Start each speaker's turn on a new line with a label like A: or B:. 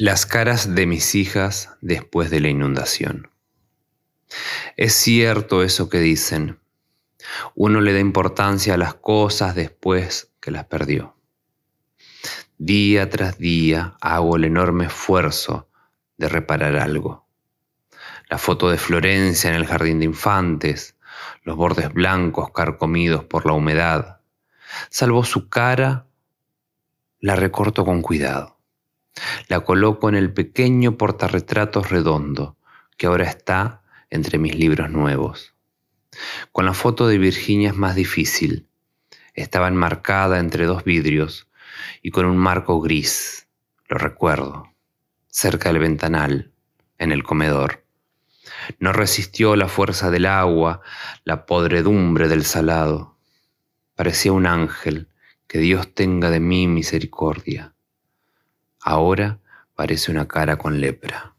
A: Las caras de mis hijas después de la inundación. Es cierto eso que dicen. Uno le da importancia a las cosas después que las perdió. Día tras día hago el enorme esfuerzo de reparar algo. La foto de Florencia en el jardín de infantes, los bordes blancos carcomidos por la humedad. Salvo su cara, la recorto con cuidado. La coloco en el pequeño portarretratos redondo que ahora está entre mis libros nuevos. Con la foto de Virginia es más difícil. Estaba enmarcada entre dos vidrios y con un marco gris, lo recuerdo, cerca del ventanal, en el comedor. No resistió la fuerza del agua, la podredumbre del salado. Parecía un ángel, que Dios tenga de mí misericordia. Ahora parece una cara con lepra.